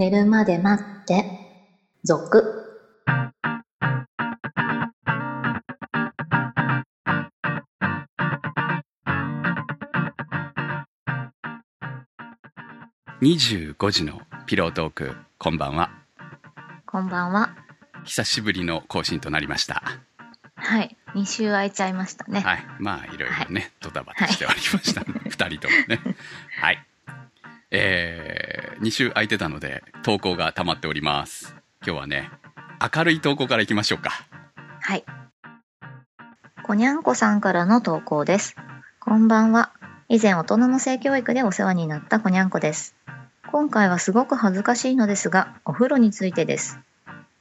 寝るまで待って、続。25時のピロートークこんばんは。こんばんは。久しぶりの更新となりました。はい。2週空いちゃいましたね。はい。まあいろいろね、ドタバタしておりました、ね二人ともね。はい。えー、2週空いてたので投稿が溜まっております今日はね明るい投稿からいきましょうかはい。こにゃんこさんからの投稿です。こんばんは。以前大人の性教育でお世話になったこにゃんこです。今回はすごく恥ずかしいのですが、お風呂についてです。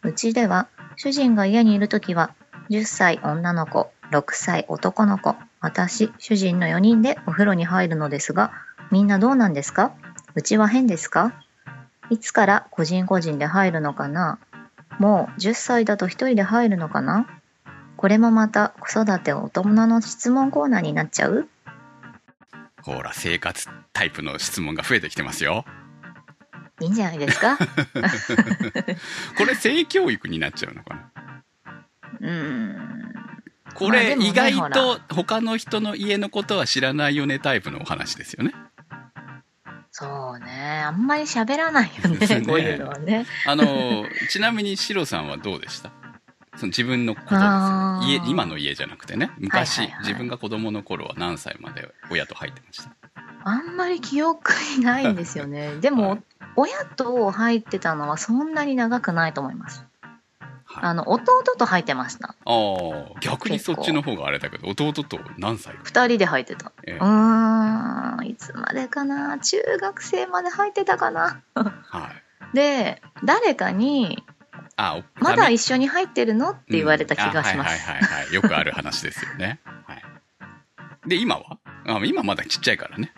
うちでは、主人が家にいるときは、10歳女の子、6歳男の子、私、主人の4人でお風呂に入るのですが、みんなどうなんですか？うちは変ですか？いつから個人個人で入るのかな？もう10歳だと一人で入るのかな？これもまた子育て大人の質問コーナーになっちゃう？ほら生活タイプの質問が増えてきてますよ。いいんじゃないですか？これ性教育になっちゃうのかな？うーん。こまあでもねれ意外ほと他の人の家のことは知らないよねタイプのお話ですよねそうね。あんまり喋らないよねね、こういうのはね。あのちなみにシロさんはどうでした？その自分のこと家今の家じゃなくてね昔、はいはいはい自分が子供の頃は何歳まで親と入ってました？あんまり記憶にないんですよね。でも、はい親と入ってたのはそんなに長くないと思います。はい。あの、弟と入ってました。ああ逆にそっちの方があれだけど弟と何歳二人で入ってた。ええ。うーん、いつまでかな？中学生まで入ってたかな？はい。で、誰かに、あおまだ一緒に入ってるの？って言われた気がします。うんあはいはいはいはい。よくある話ですよね、はい、で今は？あ今まだちっちゃいからね。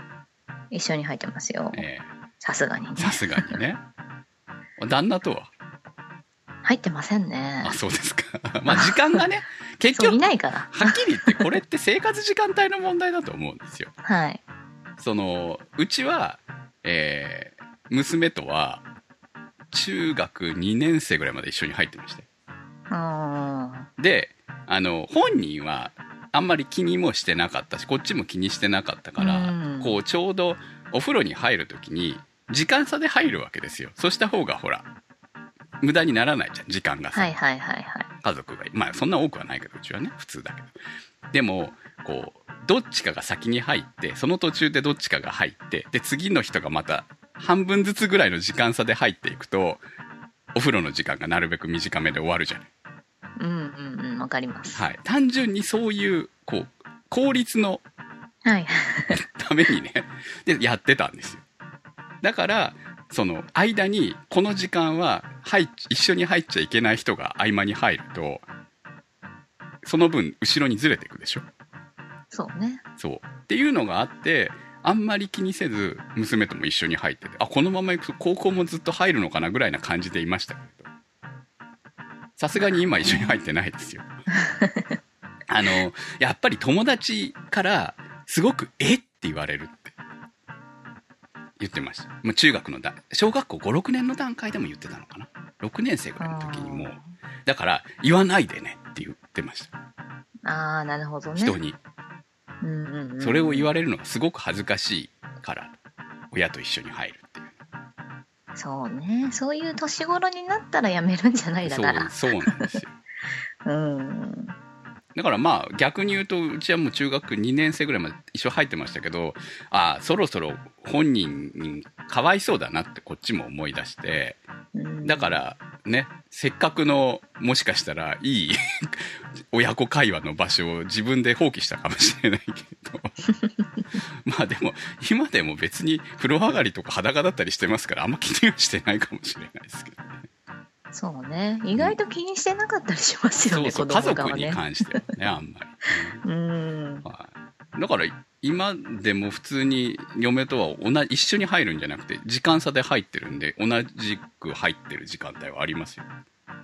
一緒に入ってますよ。えさすがにね。え。さすがにね。旦那とは？入ってませんねあ。そうですか まあ時間がね 結局ないから。はっきり言ってこれって生活時間帯の問題だと思うんですよ はい。そのうちは、えー娘とは中学2年生ぐらいまで一緒に入ってまして。であの本人はあんまり気にもしてなかったしこっちも気にしてなかったから、うんこうちょうどお風呂に入る時に時間差で入るわけですよそうした方がほら無駄にならないじゃん時間がさ、はいはいはいはい。家族がまあそんな多くはないけどうちはね普通だけどでもこうどっちかが先に入ってその途中でどっちかが入ってで次の人がまた半分ずつぐらいの時間差で入っていくとお風呂の時間がなるべく短めで終わるじゃないうんうんうん、わかります。はい、単純にそういうこう効率のはい。ためにねでやってたんですよだからその間にこの時間は入っ一緒に入っちゃいけない人が合間に入るとその分後ろにずれていくでしょ？そうね。そう。っていうのがあってあんまり気にせず娘とも一緒に入っててあこのまま行くと高校もずっと入るのかなぐらいな感じでいましたけど。さすがに今一緒に入ってないですよ。あのやっぱり友達からすごく「えっ?」て言われるって言ってました。もう中学のだ小学校56年の段階でも言ってたのかな6年生ぐらいの時にもうだから言わないでねって言ってましたああ、なるほどね。人にうんうんうん。それを言われるのがすごく恥ずかしいから親と一緒に入るっていうそうね。そういう年頃になったらやめるんじゃないだから。そうそうなんですよ うん。だからまあ逆に言うとうちはもう中学2年生ぐらいまで一緒入ってましたけどああそろそろ本人にかわいそうだなってこっちも思い出してうん。だからねせっかくのもしかしたらいい 親子会話の場所を自分で放棄したかもしれないけど。まあでも今でも別に風呂上がりとか裸だったりしてますからあんま気にはしてないかもしれないですけど。ねそうね。意外と気にしてなかったりしますよね、そうそう子家族に。関してはねあんまり、うん。はい、だから今でも普通に嫁とは同じ一緒に入るんじゃなくて時間差で入ってるんで同じく入ってる時間帯はありますよ。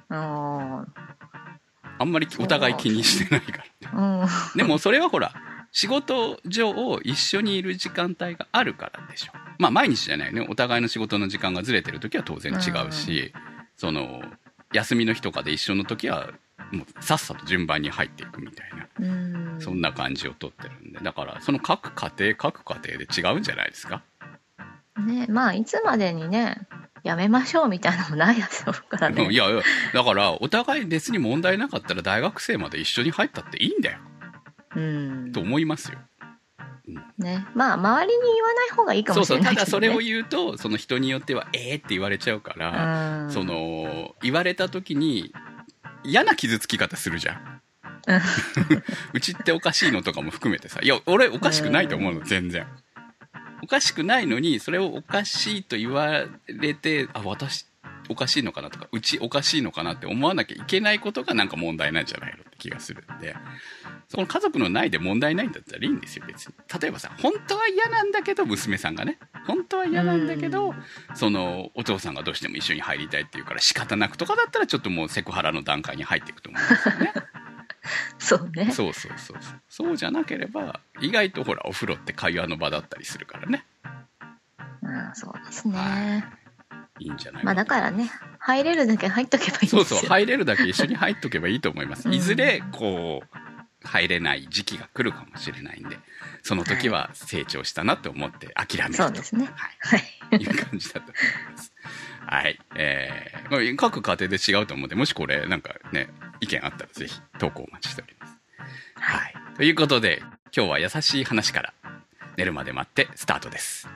うん。あんまりお互い気にしてないからう。ん。でもそれはほら仕事上一緒にいる時間帯があるからでしょ。まあ毎日じゃないね。お互いの仕事の時間がずれてる時は当然違うし、その休みの日とかで一緒の時はもうさっさと順番に入っていくみたいな、うん。そんな感じをとってるんで。だからその各家庭各家庭で違うんじゃないですか。ねまあいつまでにねやめましょうみたいなのもない やつだからね。うんいやいやだからお互い別に問題なかったら大学生まで一緒に入ったっていいんだよ。うん。と思いますよね。まあ周りに言わない方がいいかそうそうもしれないけど、ね、ただそれを言うとその人によってはええって言われちゃうから、うん。その言われた時に嫌な傷つき方するじゃん。うん。うちっておかしいのとかも含めてさ。いや俺おかしくないと思うの全然。おかしくないのにそれをおかしいと言われてあ私おかしいのかなとかうちおかしいのかなって思わなきゃいけないことがなんか問題なんじゃないのって気がするんでその家族のないで問題ないんだったらいいんですよ別に。例えばさ本当は嫌なんだけど娘さんがね。本当は嫌なんだけど、うん。そのお父さんがどうしても一緒に入りたいって言うから仕方なくとかだったらちょっともうセクハラの段階に入っていくと思うんですよね。そうね。そうそうそうそう。そうじゃなければ意外とほらお風呂って会話の場だったりするからね。うんそうですね。いいんじゃないまあだからね入れるだけ入っとけばいいんですそようそう入れるだけ一緒に入っとけばいいと思いますうんいずれこう入れない時期が来るかもしれないんでその時は成長したなって思って諦めると、そうですねはいはいいう感じだと思います。はい。えーまあ、各家庭で違うと思うんで、もしこれ、なんかね、意見あったらぜひ投稿お待ちしております。はい。ということで、今日は優しい話から、寝るまで待ってスタートです。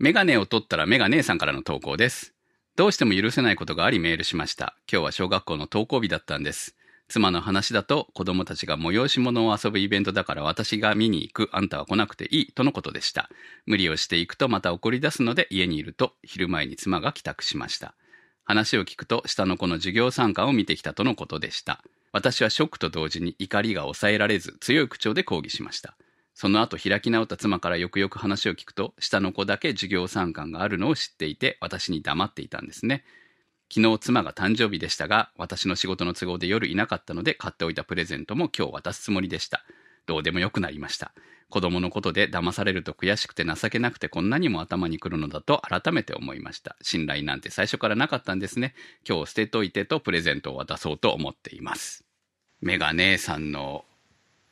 メガネを取ったらメガネさんからの投稿です。どうしても許せないことがありメールしました。今日は小学校の登校日だったんです。妻の話だと子供たちが催し物を遊ぶイベントだから私が見に行く、あんたは来なくていいとのことでした。無理をしていくとまた怒り出すので家にいると昼前に妻が帰宅しました。話を聞くと下の子の授業参観を見てきたとのことでした。私はショックと同時に怒りが抑えられず強い口調で抗議しました。その後開き直った妻からよくよく話を聞くと下の子だけ授業参観があるのを知っていて私に黙っていたんですね。昨日妻が誕生日でしたが私の仕事の都合で夜いなかったので買っておいたプレゼントも今日渡すつもりでした。どうでもよくなりました。子供のことで騙されると悔しくて情けなくてこんなにも頭にくるのだと改めて思いました。信頼なんて最初からなかったんですね。今日捨てといてとプレゼントを渡そうと思っています。メガ姉さんの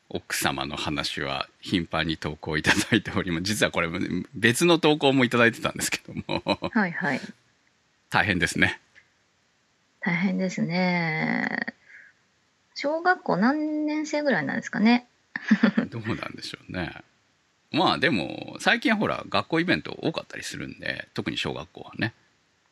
奥様の話は頻繁に投稿いただいております。実はこれ別の投稿もいただいてたんですけども、はいはい大変ですね。大変ですね小学校何年生ぐらいなんですかね どうなんでしょうね。まあでも最近ほら学校イベント多かったりするんで特に小学校はね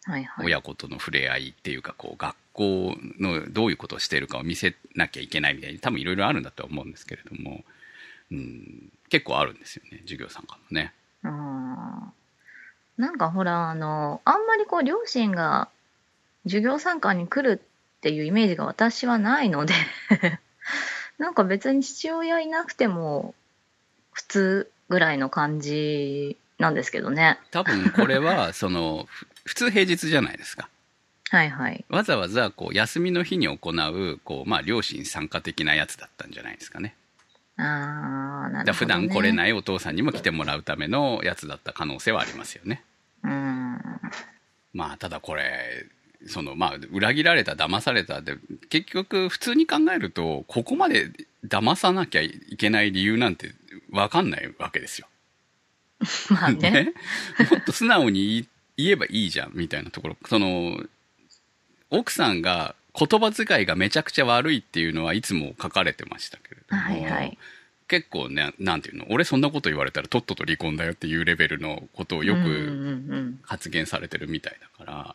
はいはい。親子との触れ合いっていうかこう学校のどういうことをしているかを見せなきゃいけないみたいに多分いろいろあるんだとは思うんですけれども、うん、結構あるんですよね授業参観もね。あー。なんかほらあのあんまりこう両親が授業参観に来るっていうイメージが私はないので なんか別に父親いなくても普通ぐらいの感じなんですけどね。多分これはそのふ普通平日じゃないですか。はいはいわざわざこう休みの日に行うこう、まあ、両親参加的なやつだったんじゃないですかね。あーなるほど、ね、普段来れないお父さんにも来てもらうためのやつだった可能性はありますよね。うんまあただこれそのまあ裏切られた騙されたで結局普通に考えるとここまで騙さなきゃいけない理由なんて分かんないわけですよ。まあね もっと素直に言い言えばいいじゃんみたいなところ。その奥さんが言葉遣いがめちゃくちゃ悪いっていうのはいつも書かれてましたけれども、はいはい。結構ねなんていうの？俺そんなこと言われたらとっとと離婚だよっていうレベルのことをよくうんうんうん発言されてるみたいだから。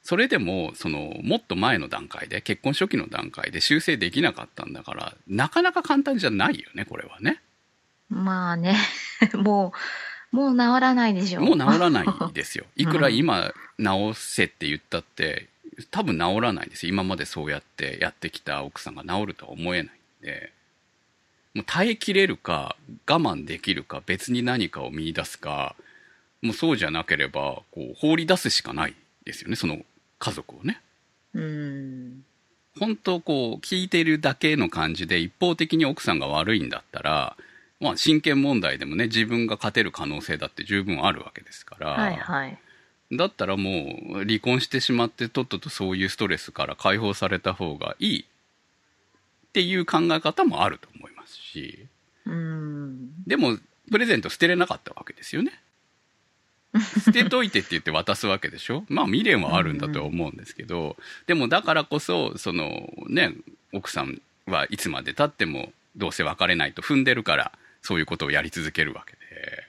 それでもそのもっと前の段階で結婚初期の段階で修正できなかったんだからなかなか簡単じゃないよねこれはね。まあね。もうもう治らないでしょ。もう治らないですよ。いくら今治せって言ったって多分治らないです。今までそうやってやってきた奥さんが治るとは思えないんで。もう耐えきれるか我慢できるか別に何かを見出すかもうそうじゃなければこう放り出すしかないですよねその家族をね。うん。本当こう聞いてるだけの感じで一方的に奥さんが悪いんだったら、まあ、真剣問題でもね自分が勝てる可能性だって十分あるわけですから、はいはい。だったらもう離婚してしまってとっととそういうストレスから解放された方がいいっていう考え方もあると思いますし。うん。でもプレゼント捨てれなかったわけですよね。捨てといてって言って渡すわけでしょ。まあ未練はあるんだとは思うんですけど、でもだからこそそのね奥さんはいつまでたってもどうせ別れないと踏んでるからそういうことをやり続けるわけで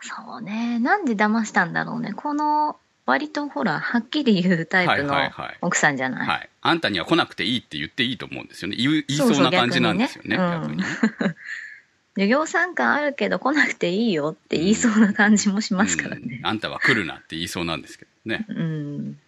そうね。なんで騙したんだろうね。この、割とほら、はっきり言うタイプのはいはいはい奥さんじゃない。はい、あんたには来なくていいって言っていいと思うんですよね言いそうな感じなんですよね逆逆にねにね授業参観あるけど来なくていいよって言いそうな感じもしますからうんね。あんたは来るなって言いそうなんですけどねうん。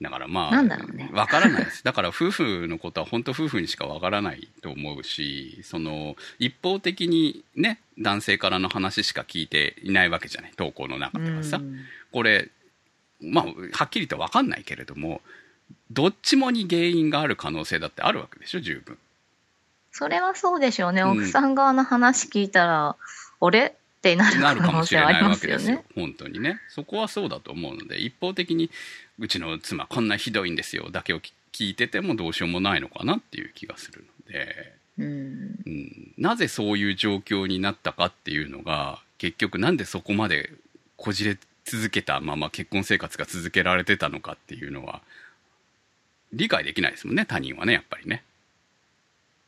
だからまあなね。わからないです。だから夫婦のことは本当夫婦にしかわからないと思うしその一方的にね男性からの話しか聞いていないわけじゃない。投稿の中ではさ、うん。これまあはっきりとわかんないけれどもどっちもに原因がある可能性だってあるわけでしょ十分。それはそうでしょうね。うん。奥さん側の話聞いたら、俺ってなるかも可能しれない性はありまわけですよ。本当にねそこはそうだと思うので一方的にうちの妻こんなひどいんですよだけを聞聞いててもどうしようもないのかなっていう気がするので、うん。うん、なぜそういう状況になったかっていうのが結局なんでそこまでこじれ続けたまま結婚生活が続けられてたのかっていうのは理解できないですもんね他人はねやっぱりね。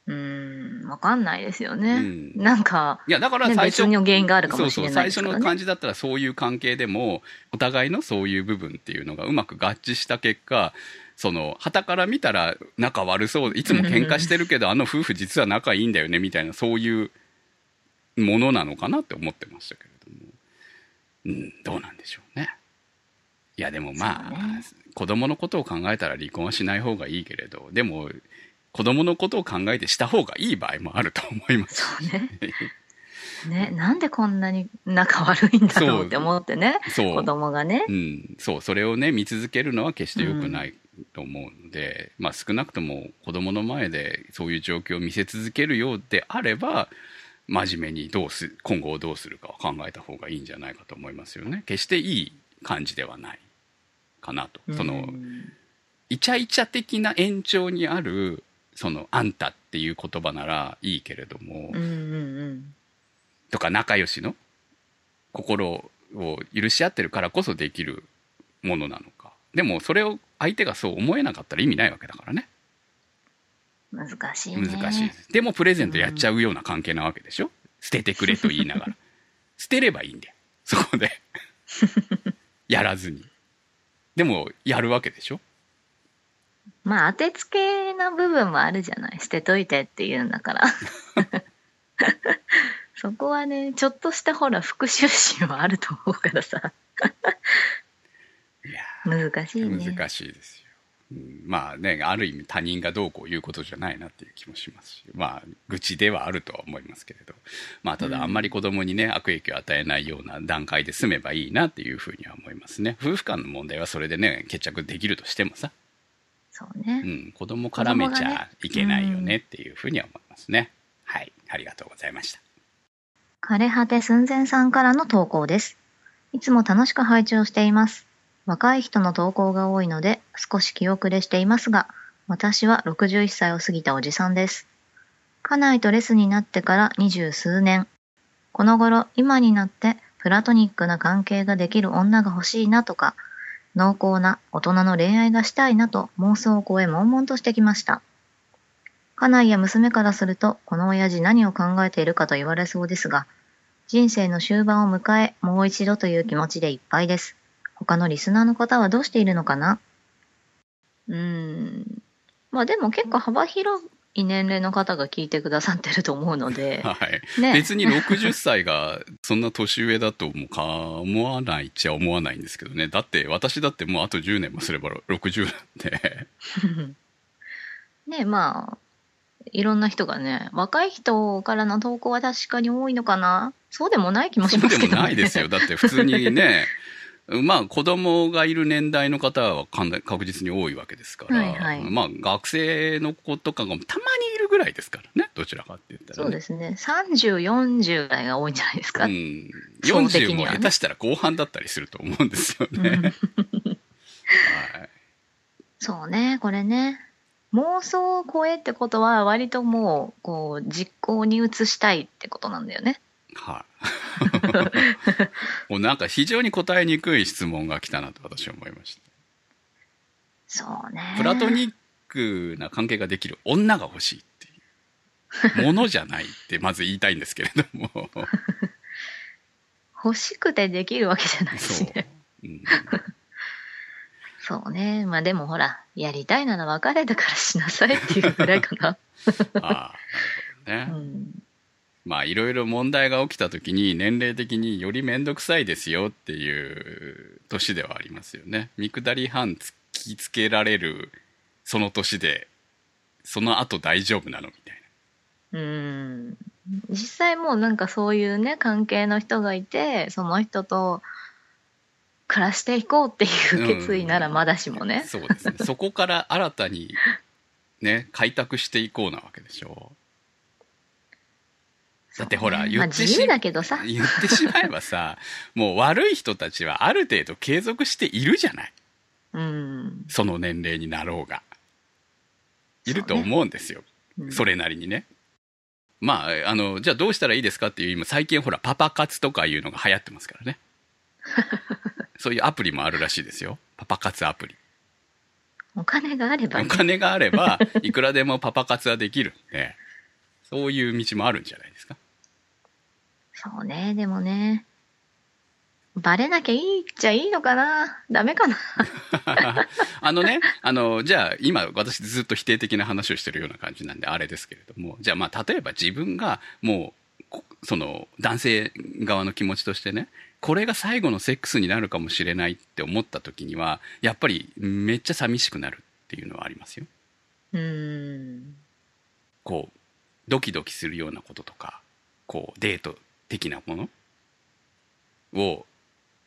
うん。わかんないですよね。うんなんか、いやだからね、最初、別の原因があるかもしれないそうそう最。初の感じだったらそういう関係でもお互いのそういう部分っていうのがうまく合致した結果その旗から見たら仲悪そういつも喧嘩してるけどあの夫婦実は仲いいんだよねみたいなそういうものなのかなって思ってましたけれどもうんどうなんでしょうねいやでもまあ、ね子供のことを考えたら離婚はしない方がいいけれどでも子供のことを考えてした方がいい場合もあると思いますそうね。ね、なんでこんなに仲悪いんだろうって思ってね。そう子供がね。うん、そうそれをね見続けるのは決して良くないと思うので、まあ、少なくとも子供の前でそういう状況を見せ続けるようであれば真面目にどうす今後をどうするかを考えた方がいいんじゃないかと思いますよね決していい感じではないかなと、そのうんイチャイチャ的な延長にあるその「あんた」っていう言葉ならいいけれども、うんうんうん。とか仲良しの心を許し合ってるからこそできるものなのか。でもそれを相手がそう思えなかったら意味ないわけだからね。難しいね。難しいでもプレゼントやっちゃうような関係なわけでしょ？捨ててくれと言いながら。捨てればいいんだよ。そこで。やらずに。でもやるわけでしょ？まあ当てつけな部分もあるじゃない。捨てといてって言うんだから。そこはね、ちょっとしたほら復讐心はあると思うからさ。難しいね。難しいですよ、うんまあねある意味他人がどうこう言うことじゃないなっていう気もしますしまあ愚痴ではあるとは思いますけれどまあただあんまり子供にね悪影響を与えないような段階で済めばいいなっていうふうには思いますね夫婦間の問題はそれでね決着できるとしてもさ、そうね。うん、子供絡めちゃいけないよねっていうふうには思いますね、はいありがとうございました枯れ果て寸前さんからの投稿です。いつも楽しく拝聴しています。若い人の投稿が多いので少し気遅れしていますが、私は61歳を過ぎたおじさんです。家内とレスになってから二十数年。この頃、今になってプラトニックな関係ができる女が欲しいなとか、濃厚な大人の恋愛がしたいなと妄想を超え悶々としてきました。家内や娘からすると、この親父何を考えているかと言われそうですが、人生の終盤を迎え、もう一度という気持ちでいっぱいです。他のリスナーの方はどうしているのかな？うーん。まあでも結構幅広い年齢の方が聞いてくださってると思うので、はいね。別に60歳がそんな年上だともか思わないっちゃ思わないんですけどねだって私だってもうあと10年もすれば60なんで ねまあ、いろんな人がね、若い人からの投稿は確かに多いのかなそうでもない気もしそうまけどね。ですもないですよ。だって普通にね、まあ子供がいる年代の方はかな確実に多いわけですから、はいはいまあ学生の子とかがたまにいるぐらいですからね、どちらかって言ったら、ね。そうですね。30、40代が多いんじゃないですか。うん。層的40も下手したら後半だったりすると思うんですよね。うんはい。そうね、これね。妄想を超えってことは割ともう、こう、実行に移したいってことなんだよね。はい。もうなんか非常に答えにくい質問が来たなと私は思いました。そうね。プラトニックな関係ができる女が欲しいっていう。ものじゃないってまず言いたいんですけれども。欲しくてできるわけじゃないそうしね。。うん、そうね。まあでもほら、やりたいなら別れたからしなさいっていうぐらいかな。ああ、なるほどね。うん。まあいろいろ問題が起きた時に年齢的により面倒くさいですよっていう年ではありますよね。見下り班突きつけられるその年で、その後大丈夫なのみたいうん。実際もうなんかそういうね、関係の人がいて、その人と暮らしていこうっていう決意ならまだしもな。ね。そうですね。そこから新たにね、開拓していこうなわけでしょだってほら言ってしまあ自由だけどさ。言ってしまえばさ、もう悪い人たちはある程度継続しているじゃない。うん。その年齢になろうが。いると思うんですよ。うんそれなりにね。まあ、あの、じゃあどうしたらいいですかっていう、今最近ほら、パパ活とかいうのが流行ってますからね。そういうアプリもあるらしいですよ。パパ活アプリ。お金があればおね。金があれば、いくらでもパパ活はできるんで、そういう道もあるんじゃないですか。そうね、でもね。バレなきゃいいっちゃいいのかなダメかな あのね、あの、じゃあ今私ずっと否定的な話をしてるような感じなんであれですけれども、じゃあまあ例えば自分がもう、こその男性側の気持ちとしてね、これが最後のセックスになるかもしれないって思った時には、やっぱりめっちゃ寂しくなるっていうのはありますよ。うん。こう、ドキドキするようなこととか、こう、デート的なもの？を、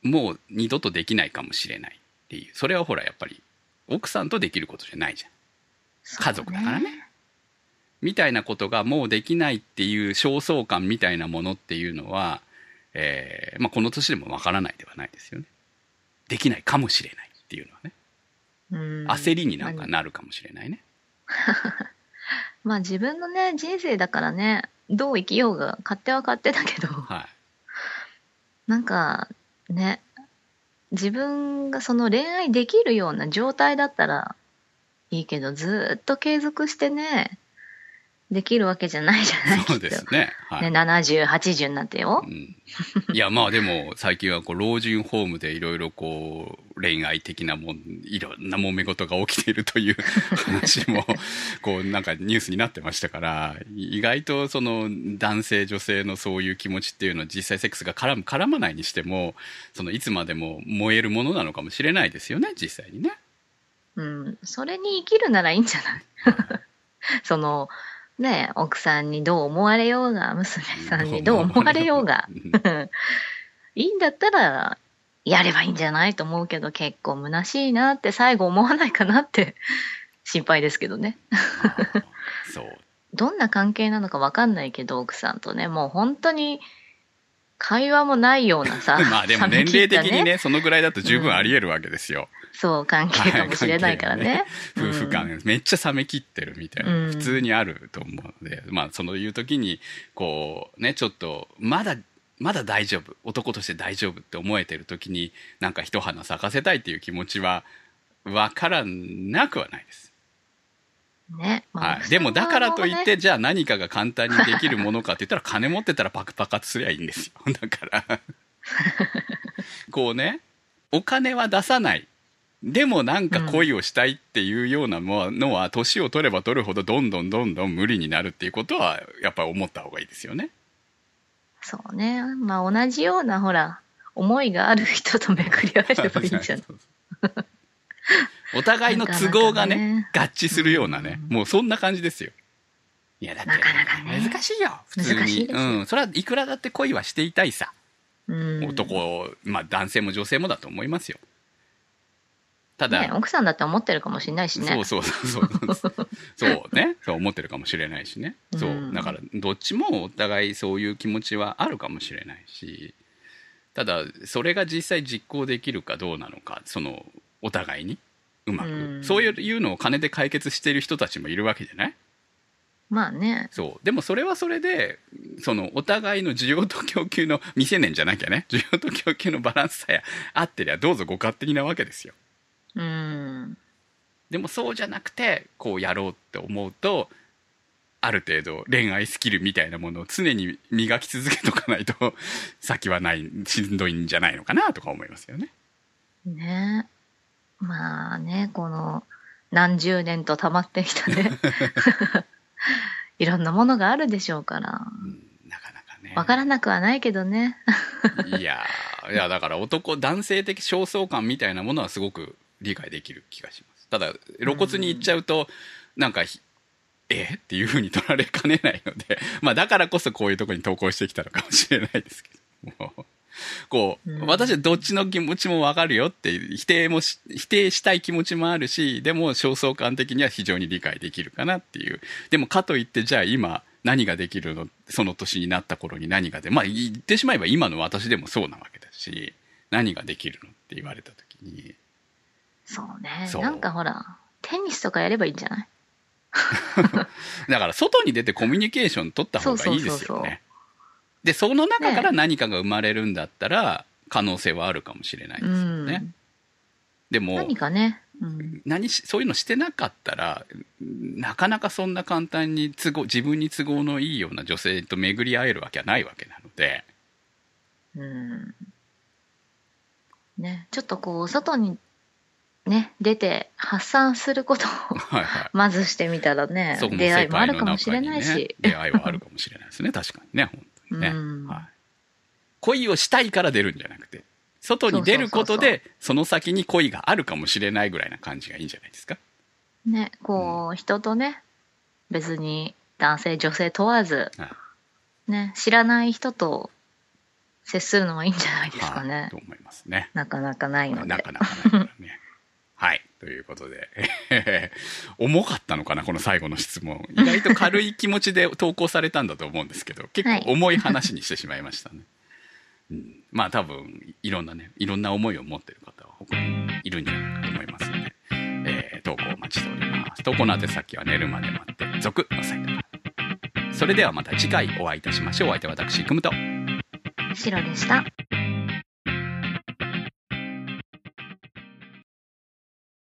もう二度とできないかもしれないっていう。それはほら、やっぱり、奥さんとできることじゃないじゃん。家族だからね。みたいなことがもうできないっていう焦燥感みたいなものっていうのは、えーまあ、この年でもわからないではないですよね。できないかもしれないっていうのはね。うん焦りになんかなるかもしれないね。まあ自分のね、人生だからね、どう生きようが勝手は勝手だけど、はい。なんかね、自分がその恋愛できるような状態だったらいいけど、ずーっと継続してね、できるわけじゃないじゃないそうですね。はい。ね、70、80になってよう。ん、いやまあでも最近はこう老人ホームでいろいろこう恋愛的なもんいろんな揉め事が起きているという 話もこうなんかニュースになってましたから意外とその男性女性のそういう気持ちっていうのは実際セックスが絡む絡まないにしてもそのいつまでも燃えるものなのかもしれないですよね実際にね。うん、それに生きるならいいんじゃない？その、ね、奥さんにどう思われようが、娘さんにどう思われようが、うん。いいんだったら、やればいいんじゃないと思うけど、結構虚しいなって最後思わないかなって 心配ですけどね。そうどんな関係なのかわかんないけど、奥さんとね、もう本当に会話もないようなさ、まあでも年齢的にねそのぐらいだと十分あり得るわけですよ。そう、関係かもしれないからね。夫婦間、めっちゃ冷め切ってるみたいな、うん普通にあると思うので、まあ、そのいう時に、こう、ね、ちょっと、まだ、まだ大丈夫。男として大丈夫って思えてる時に、なんか一花咲かせたいっていう気持ちは、わからなくはないです。うん。ね。まあはい。でも、だからといっ、て、じゃあ何かが簡単にできるものかって言ったら、金持ってたらパクパカすりゃいいんですよ。だから、こうね、お金は出さない。でもなんか恋をしたいっていうようなものは、年を取れば取るほどどんどんどんどん無理になるっていうことは、やっぱり思った方がいいですよね。そうね。まあ同じようなほら、思いがある人と巡り合えればいいんじゃない お互いの都合がね、ね合致するようなね、もうそんな感じですよ。いや、だって、なかなかね難しいよ、普通に。うん。それはいくらだって恋はしていたいさ。うん男、まあ男性も女性もだと思いますよただ、ね、奥さんだって思ってるかもしれないしね。そうそうそうそう。そうね。そう思ってるかもしれないしね。そう。うん。だからどっちもお互いそういう気持ちはあるかもしれないし。ただそれが実際実行できるかどうなのかそのお互いに。うまく、うん。そういうのを金で解決している人たちもいるわけじゃない？まあね。そう。でもそれはそれでそのお互いの需要と供給の未成年じゃなきゃね。需要と供給のバランスさえ合ってりゃどうぞご勝手になわけですようん。でもそうじゃなくてこうやろうって思うとある程度恋愛スキルみたいなものを常に磨き続けとかないと 先はないしんどいんじゃないのかなとか思いますよね。ね。まあねこの何十年と溜まってきたね。いろんなものがあるでしょうから。うん。なかなかね。わからなくはないけどね。いやーいやだから男男性的焦燥感みたいなものはすごく理解できる気がします。ただ露骨に言っちゃうと、なんかひえ？っていうふうに取られかねないので、まあだからこそこういうところに投稿してきたのかもしれないですけども。こう、うん。私はどっちの気持ちもわかるよって否定もし否定したい気持ちもあるしでも焦燥感的には非常に理解できるかなっていう。でもかといってじゃあ今何ができるの？その年になった頃に何がでまあ言ってしまえば今の私でもそうなわけだし何ができるのって言われた時にそうね。そう。なんかほらテニスとかやればいいんじゃない？だから外に出てコミュニケーション取った方がいいですよね。でその中から何かが生まれるんだったら可能性はあるかもしれないですよね、うん。でも何かね、うん、何しそういうのしてなかったらなかなかそんな簡単に都合自分に都合のいいような女性と巡り合えるわけはないわけなので。うん。ね、ちょっとこう外にね出て発散することをまずしてみたらねそこの出会いもあるかもしれないし、出会いはあるかもしれない。ですね確かにね本当にね、うん。はい、恋をしたいから出るんじゃなくて外に出ることでその先に恋があるかもしれないぐらいな感じがいいんじゃないですか？ねこう人とね別に男性女性問わずはい。ね知らない人と接するのはいいんじゃないですかはい。ねと思いますね。なかなかないので。なかなかないからね。はい。ということで、え ー重かったのかな、この最後の質問。意外と軽い気持ちで投稿されたんだと思うんですけど、結構重い話にしてしまいましたね。うん、まあ多分、いろんなね、いろんな思いを持ってる方は他にいるんじゃないかと思いますので、えー投稿お待ちしております。投稿の宛先は寝るまで待って、続のサイト。それではまた次回お会いいたしましょう。お相手は私、くむと。白でした